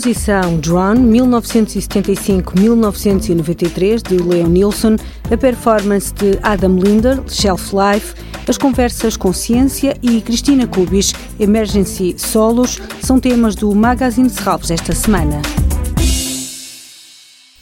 exposição Drone 1975-1993 de Leo Nilsson, a performance de Adam Linder, Shelf Life, as conversas com Ciência e Cristina Cubis, Emergency Solos, são temas do Magazine Serralves esta semana.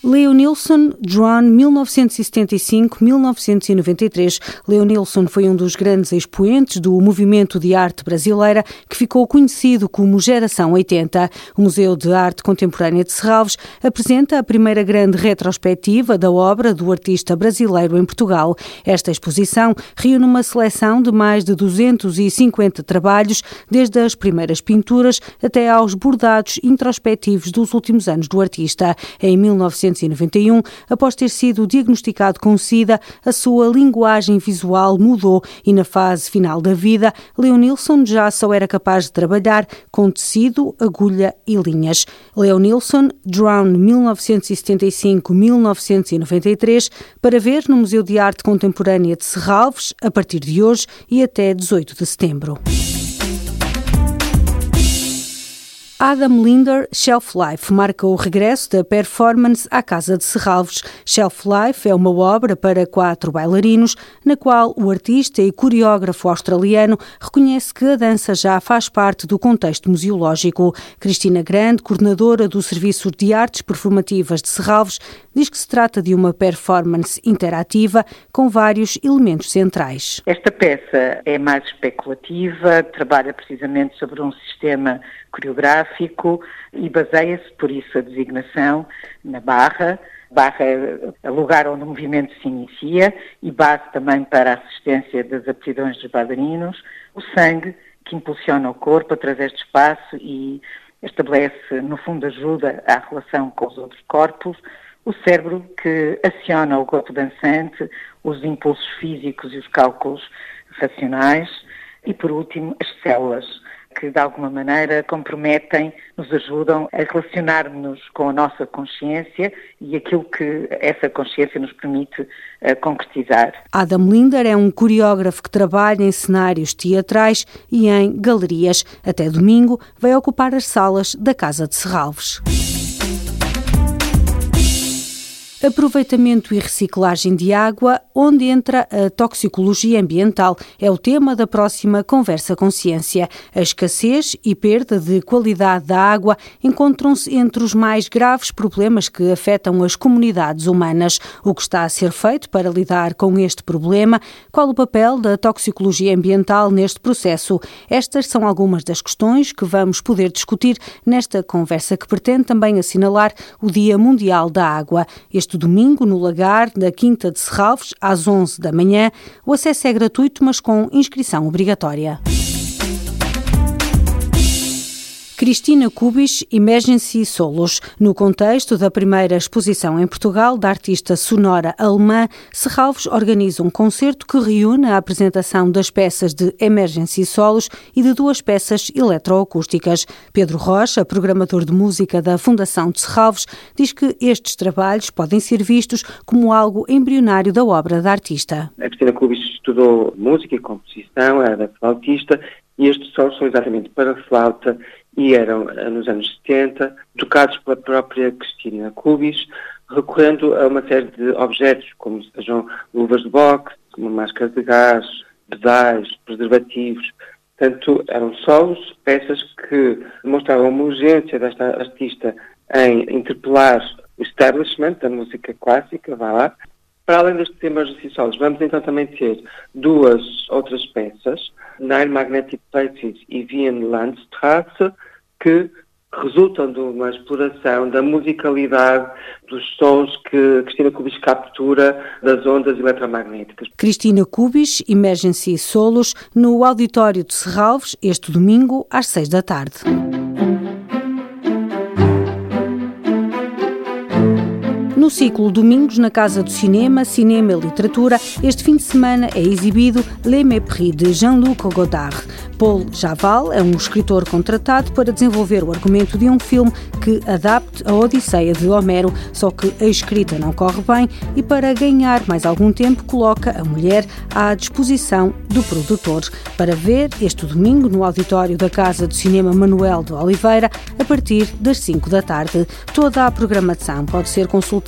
Leo Nilsson, Drone 1975-1993. Leo Nilsson foi um dos grandes expoentes do movimento de arte brasileira que ficou conhecido como Geração 80. O Museu de Arte Contemporânea de Serralves apresenta a primeira grande retrospectiva da obra do artista brasileiro em Portugal. Esta exposição reúne uma seleção de mais de 250 trabalhos, desde as primeiras pinturas até aos bordados introspectivos dos últimos anos do artista. Em 19 1991, após ter sido diagnosticado com SIDA, a sua linguagem visual mudou e na fase final da vida, Leonilson já só era capaz de trabalhar com tecido, agulha e linhas. Leonilson, Drown 1975-1993, para ver no Museu de Arte Contemporânea de Serralves, a partir de hoje e até 18 de setembro. Adam Linder Shelf Life marca o regresso da performance à Casa de Serralves. Shelf Life é uma obra para quatro bailarinos, na qual o artista e coreógrafo australiano reconhece que a dança já faz parte do contexto museológico. Cristina Grande, coordenadora do Serviço de Artes Performativas de Serralves, diz que se trata de uma performance interativa com vários elementos centrais. Esta peça é mais especulativa, trabalha precisamente sobre um sistema coreográfico e baseia-se, por isso, a designação na barra. Barra é lugar onde o movimento se inicia e base também para a assistência das aptidões dos bailarinos. O sangue, que impulsiona o corpo através de espaço e estabelece, no fundo, ajuda à relação com os outros corpos. O cérebro, que aciona o corpo dançante, os impulsos físicos e os cálculos racionais. E, por último, as células, que de alguma maneira comprometem, nos ajudam a relacionar-nos com a nossa consciência e aquilo que essa consciência nos permite uh, concretizar. Adam Linder é um coreógrafo que trabalha em cenários teatrais e em galerias. Até domingo vai ocupar as salas da Casa de Serralves. Aproveitamento e reciclagem de água, onde entra a toxicologia ambiental, é o tema da próxima Conversa Consciência. A escassez e perda de qualidade da água encontram-se entre os mais graves problemas que afetam as comunidades humanas. O que está a ser feito para lidar com este problema? Qual o papel da toxicologia ambiental neste processo? Estas são algumas das questões que vamos poder discutir nesta conversa que pretende também assinalar o Dia Mundial da Água. Este este domingo, no Lagar da Quinta de Serralves, às 11 da manhã. O acesso é gratuito, mas com inscrição obrigatória. Cristina Cubis Emergency Solos. No contexto da primeira exposição em Portugal da artista sonora alemã, Serralves organiza um concerto que reúne a apresentação das peças de Emergency Solos e de duas peças eletroacústicas. Pedro Rocha, programador de música da Fundação de Serralves, diz que estes trabalhos podem ser vistos como algo embrionário da obra da artista. A Cristina Cubis estudou música e composição, era flautista, e estes solos são exatamente para flauta e eram, eh, nos anos 70, tocados pela própria Cristina Cubis, recorrendo a uma série de objetos, como sejam luvas de boxe, uma máscara de gás, pedais, preservativos. Portanto, eram solos, peças que demonstravam uma urgência desta artista em interpelar o establishment da música clássica, vá lá. Para além destes temas solos, vamos então também ter duas outras peças, Nine Magnetic Places e Wien Landstrasse, que resultam de uma exploração da musicalidade dos sons que Cristina Cubis captura das ondas eletromagnéticas. Cristina Cubis, Emergency Solos, no Auditório de Serralves, este domingo, às seis da tarde. No ciclo Domingos na Casa do Cinema, Cinema e Literatura, este fim de semana é exibido Les Mépris de Jean-Luc Godard. Paul Javal é um escritor contratado para desenvolver o argumento de um filme que adapte a Odisseia de Homero, só que a escrita não corre bem e para ganhar mais algum tempo coloca a mulher à disposição do produtor para ver este domingo no auditório da Casa do Cinema Manuel de Oliveira a partir das 5 da tarde. Toda a programação pode ser consultada